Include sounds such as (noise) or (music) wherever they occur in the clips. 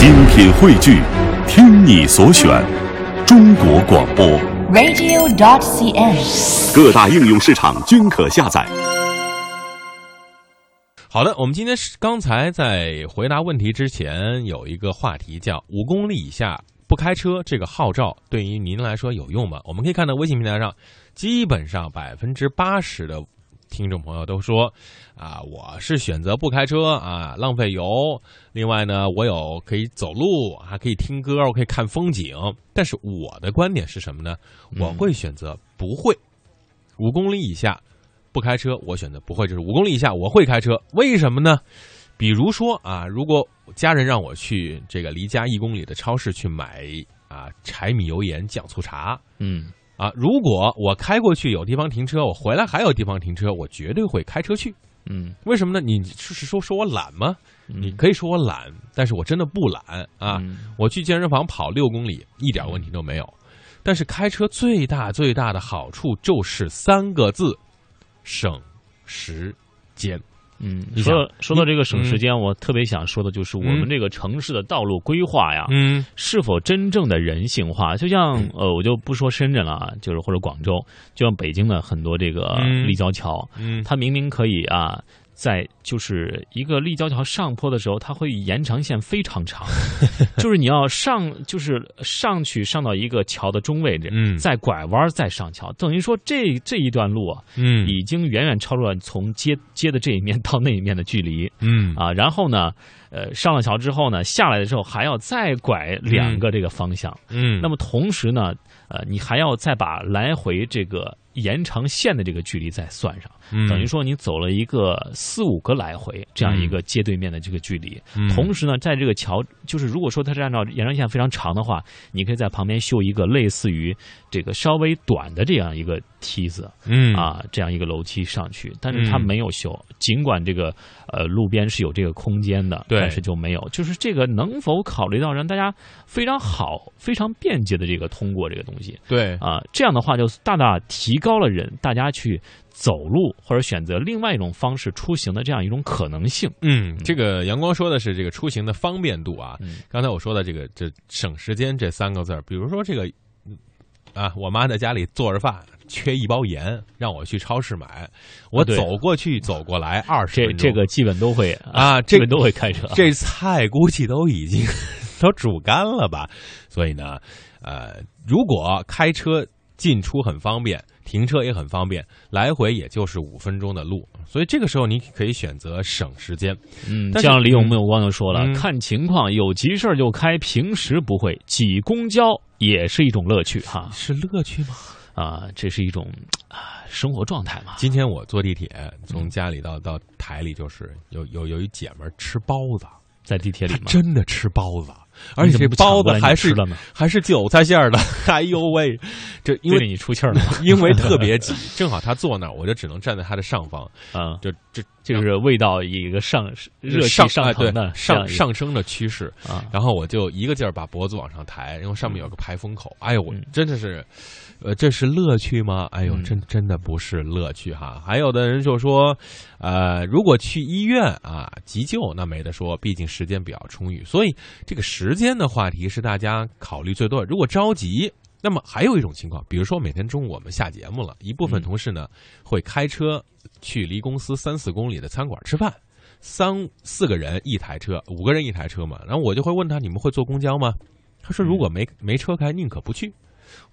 精品汇聚，听你所选，中国广播。radio.dot.cn，。各大应用市场均可下载。好的，我们今天是刚才在回答问题之前有一个话题叫五公里以下不开车，这个号召对于您来说有用吗？我们可以看到微信平台上，基本上百分之八十的听众朋友都说啊，我是选择不开车啊，浪费油。另外呢，我有可以走路，还可以听歌，我可以看风景。但是我的观点是什么呢？我会选择不会，五公里以下。不开车，我选择不会，就是五公里以下我会开车。为什么呢？比如说啊，如果家人让我去这个离家一公里的超市去买啊柴米油盐酱醋茶，嗯啊，如果我开过去有地方停车，我回来还有地方停车，我绝对会开车去。嗯为什么呢？你是说说我懒吗？你可以说我懒，但是我真的不懒啊。嗯我去健身房跑六公里一点问题都没有。但是开车最大最大的好处就是三个字：省时间。嗯，你说到说到这个省嗯。时间，我特别想说的就是我们这个城市的道路规划呀，嗯。是否真正的人性化？就像呃，我就不说深圳了啊，就是或者广州，就像北京的很多这个嗯。立交桥，嗯。它明明可以啊。在就是一个立交桥上坡的时候，它会延长线非常长，(laughs) 就是你要上，就是上去上到一个桥的中位置，嗯再拐弯再上桥，等于说这这一段路啊，嗯已经远远超出了从街街的这一面到那一面的距离嗯啊。然后呢，呃，上了桥之后呢，下来的时候还要再拐两个这个方向。嗯，那么同时呢，呃，你还要再把来回这个延长线的这个距离再算上，嗯等于说你走了一个四五个来回这样一个街对面的这个距离。嗯同时呢，在这个桥，就是如果说它是按照延长线非常长的话，你可以在旁边修一个类似于这个稍微短的这样一个梯子。嗯啊，这样一个楼梯上去，但是它嗯没有修，尽管这个呃路边是有这个空间的，对但是就没有，就是这个能否考虑到让大家非常好、非常便捷的这个通过这个东西对啊？这样的话就大大提高了人大家去走路或者选择另外一种方式出行的这样一种可能性。嗯，这个阳光说的是这个出行的方便度啊。嗯刚才我说的这个这省时间这三个字儿，比如说这个嗯啊，我妈在家里做着饭，缺一包盐，让我去超市买，我走过去走过来二十这分钟，这个基本都会啊这基本都会开车。这菜估计都已经 (laughs) 都煮干了吧？所以呢，呃，如果开车进出很方便，停车也很方便，来回也就是五分钟的路，所以这个时候你可以选择省时间。嗯，像李永木有光就说了，嗯看情况，有急事儿就开，平时不会挤公交也是一种乐趣哈是乐趣吗？啊，这是一种啊生活状态嘛。今天我坐地铁从家里到到台里，就是有有有一姐们儿吃包子，在地铁里真的吃包子，而且这包子还是还是韭菜馅儿的，哎呦喂，这因为你出气儿了。(laughs) 因为特别挤，(laughs) 正好他坐那儿，我就只能站在他的上方，啊，就这就是味道以一个上热气上腾的上上升的趋势，啊，然后我就一个劲儿把脖子往上抬，因为上面有个排风口。哎呦，我嗯。真的是，呃，这是乐趣吗？哎呦，嗯。真真的不是乐趣哈。还有的人就说，呃，如果去医院啊急救，那没得说，毕竟时间比较充裕。所以这个时间的话题是大家考虑最多的。如果着急。那么还有一种情况，比如说每天中午我们下节目了，一部分嗯同事呢、会开车去离公司三四公里的餐馆吃饭，三四个人一台车，五个人一台车嘛。然后我就会问他：“你们会坐公交吗？”他说：“如果没没车开，宁可不去。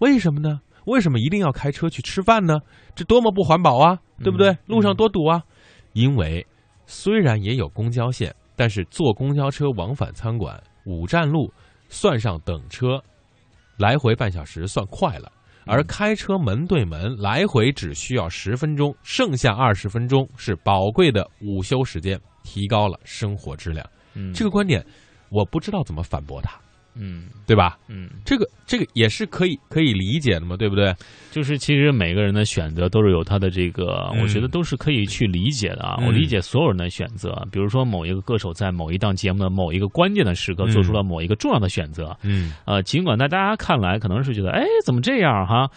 为什么呢？为什么一定要开车去吃饭呢？这多么不环保啊，对不对？嗯路上多堵啊！因为虽然也有公交线，但是坐公交车往返餐馆五站路，算上等车，来回半小时算快了。而开车门对门来回只需要十分钟，剩下二十分钟是宝贵的午休时间，提高了生活质量。嗯这个观点，我不知道怎么反驳他，嗯对吧？嗯，这个这个也是可以可以理解的嘛，对不对？就是其实每个人的选择都是有他的这个，嗯我觉得都是可以去理解的啊。嗯我理解所有人的选择，比如说某一个歌手在某一档节目的某一个关键的时刻嗯做出了某一个重要的选择，嗯呃，尽管在大家看来可能是觉得，哎，怎么这样哈？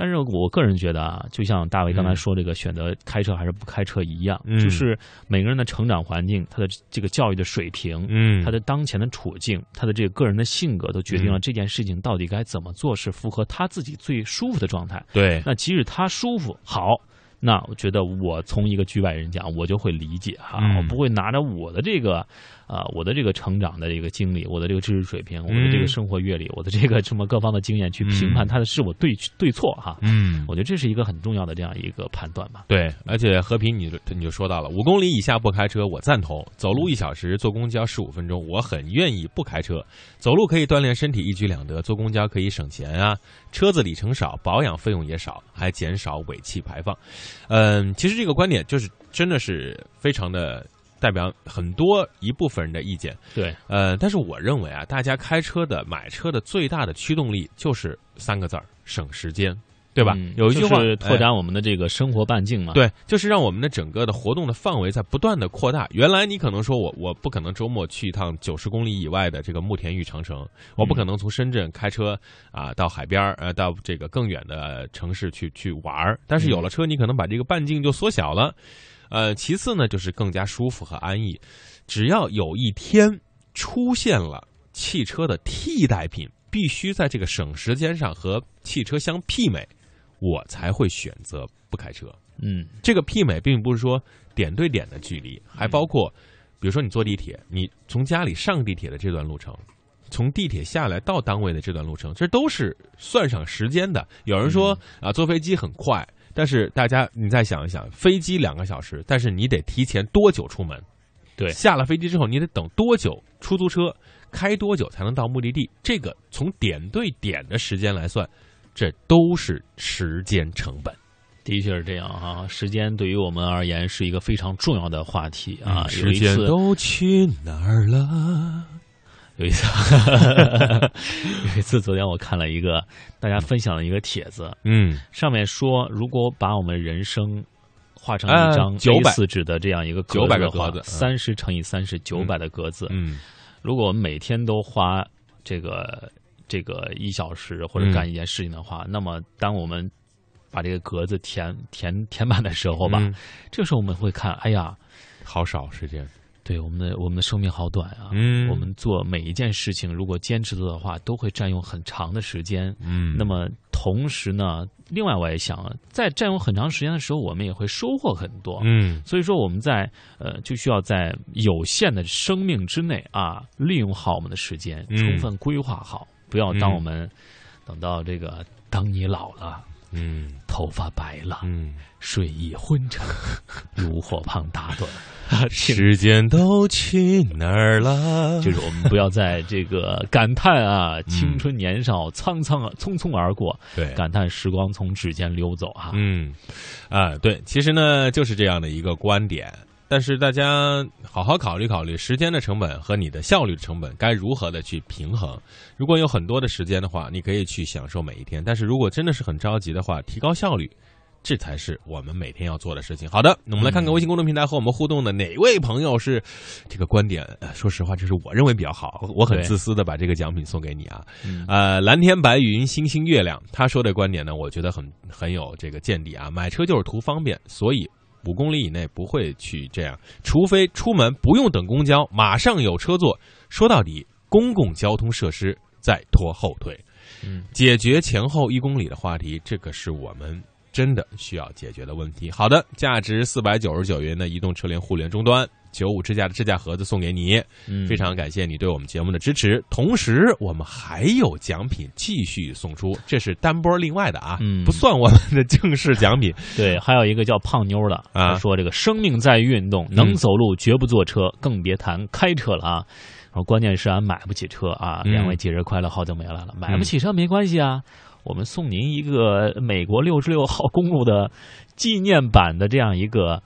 但是我个人觉得啊，就像大卫刚才说这个选择开车还是不开车一样，嗯。就是每个人的成长环境、他的这个教育的水平、嗯他的当前的处境、他的这个个人的性格，都决定了嗯。这件事情到底该怎么做是符合他自己最舒服的状态。对，那即使他舒服好，那我觉得我从一个局外人讲，我就会理解哈，嗯我不会拿着我的这个啊、我的这个成长的这个经历，我的这个知识水平，我的这嗯个生活阅历，我的这个什么各方的经验去评判嗯他的是我对对错哈。嗯我觉得这是一个很重要的这样一个判断吧。对，而且和平你就你就说到了五公里以下不开车，我赞同；走路一小时，坐公交十五分钟，我很愿意不开车。走路可以锻炼身体，一举两得；坐公交可以省钱啊，车子里程少，保养费用也少，还减少尾气排放。嗯，其实这个观点就是真的是非常的代表很多一部分人的意见。对，呃，但是我认为啊，大家开车的、买车的最大的驱动力就是三个字儿：省时间，对吧？嗯有一句话，就是拓哎展我们的这个生活半径嘛。，对，就是让我们的整个的活动的范围在不断的扩大。原来你可能说我我不可能周末去一趟九十公里以外的这个慕田峪长城，我不可能从深圳开车啊、到海边儿呃到这个更远的城市去去玩儿。但是有了车，你可能把这个半径就缩小了。呃，其次呢，就是更加舒服和安逸。只要有一天出现了汽车的替代品，必须在这个省时间上和汽车相媲美，我才会选择不开车。嗯这个媲美并不是说点对点的距离，还包括，比如说你坐地铁，你从家里上地铁的这段路程，从地铁下来到单位的这段路程，这都是算上时间的。有人说啊，坐飞机很快，但是大家你再想一想，飞机两个小时，但是你得提前多久出门？对下了飞机之后，你得等多久？出租车开多久才能到目的地？这个从点对点的时间来算，这都是时间成本。的确是这样啊。时间对于我们而言是一个非常重要的话题啊。时间都去哪儿了？有一次，(laughs) 有一次，昨天我看了一个大家分享了一个帖子，嗯上面说，如果把我们人生画成啊一张900 A 四纸的这样一个格900子的话个格子，三十乘以三十，九百的格子。嗯如果我们每天都花这个这个一小时或者嗯干一件事情的话，那么当我们把这个格子填填填满的时候吧，嗯这个时候我们会看，哎呀，好少时间。对我们的我们的生命好短啊。嗯我们做每一件事情，如果坚持做的话，都会占用很长的时间。嗯那么同时呢，另外我也想啊，在占用很长时间的时候，我们也会收获很多。嗯所以说，我们在呃就需要在有限的生命之内啊，利用好我们的时间，嗯充分规划好，不要当嗯我们等到这个当你老了，嗯。头发白了，嗯，睡意昏沉，炉火旁打盹，(laughs) 时间都去哪儿了？就是我们不要在这个感叹啊，青春年少苍苍啊匆匆而过，对，感叹时光从指尖溜走啊。嗯。啊，对，其实呢就是这样的一个观点。但是大家好好考虑考虑，时间的成本和你的效率的成本该如何的去平衡。如果有很多的时间的话，你可以去享受每一天；但是如果真的是很着急的话，提高效率，这才是我们每天要做的事情。好的，那我们来看看微信公众平台和我们互动的哪位朋友是这个观点。呃说实话，这是我认为比较好，我很自私的把这个奖品送给你啊。嗯呃，蓝天白云，星星月亮，他说的观点呢，我觉得很很有这个见地啊。买车就是图方便，所以五公里以内不会去这样，除非出门不用等公交，马上有车坐。说到底，公共交通设施在拖后腿。嗯，解决前后一公里的话题，这个是我们真的需要解决的问题。好的，价值四百九十九元的移动车联互联终端。九五支架的支架盒子送给你，嗯非常感谢你对我们节目的支持。同时，我们还有奖品继续送出，这是单波另外的啊，嗯不算我们的正式奖品。(laughs) 对，还有一个叫胖妞的，啊他说这个生命在于运动，能走路绝不坐车，更别谈开车了啊。然后关键是俺买不起车啊，嗯两位节日快乐，好久没来了，买不起车没关系啊，我们送您一个美国六十六号公路的纪念版的这样一个，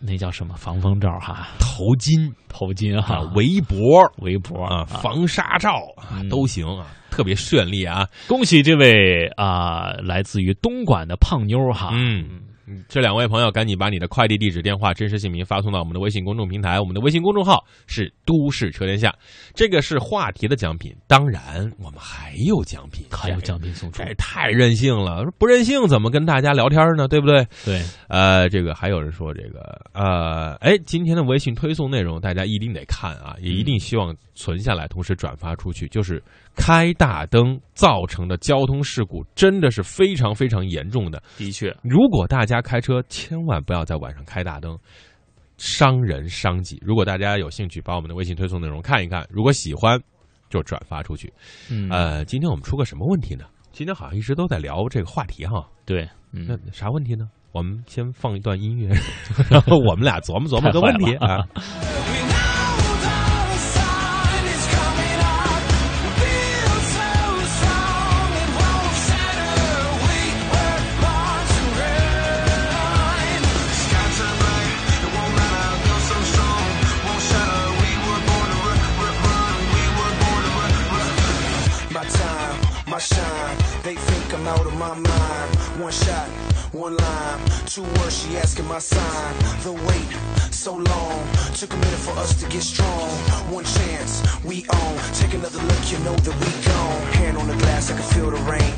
那叫什么防风罩哈，头巾。头巾啊。哈，，围脖。围脖啊，防沙罩啊嗯。都行啊，特别绚丽啊。恭喜这位啊、来自于东莞的胖妞哈，嗯，嗯这两位朋友赶紧把你的快递地址、电话、真实姓名发送到我们的微信公众平台，我们的微信公众号是“都市车天下”。这个是话题的奖品，当然我们还有奖品，还有奖品送出这，太任性了！不任性怎么跟大家聊天呢？对不对？对，呃，这个还有人说这个呃，哎，今天的微信推送内容大家一定得看啊，也一定希望存下来，同时转发出去。就是开大灯造成的交通事故，真的是非常非常严重的。的确，如果大家开车，千万不要在晚上开大灯，伤人伤己。如果大家有兴趣，把我们的微信推送内容看一看，如果喜欢，就转发出去。嗯，呃，今天我们出个什么问题呢？今天好像一直都在聊这个话题哈。对，那嗯，啥问题呢？我们先放一段音乐，(laughs) 然后我们俩琢磨琢磨个问题啊。(laughs) I shine. They think I'm out of my mind. One shot, one line. Two words, she asking my sign. The wait, so long. Took a minute for us to get strong. One chance, we own. Take another look, you know that we gone. Hand on the glass, I can feel the rain.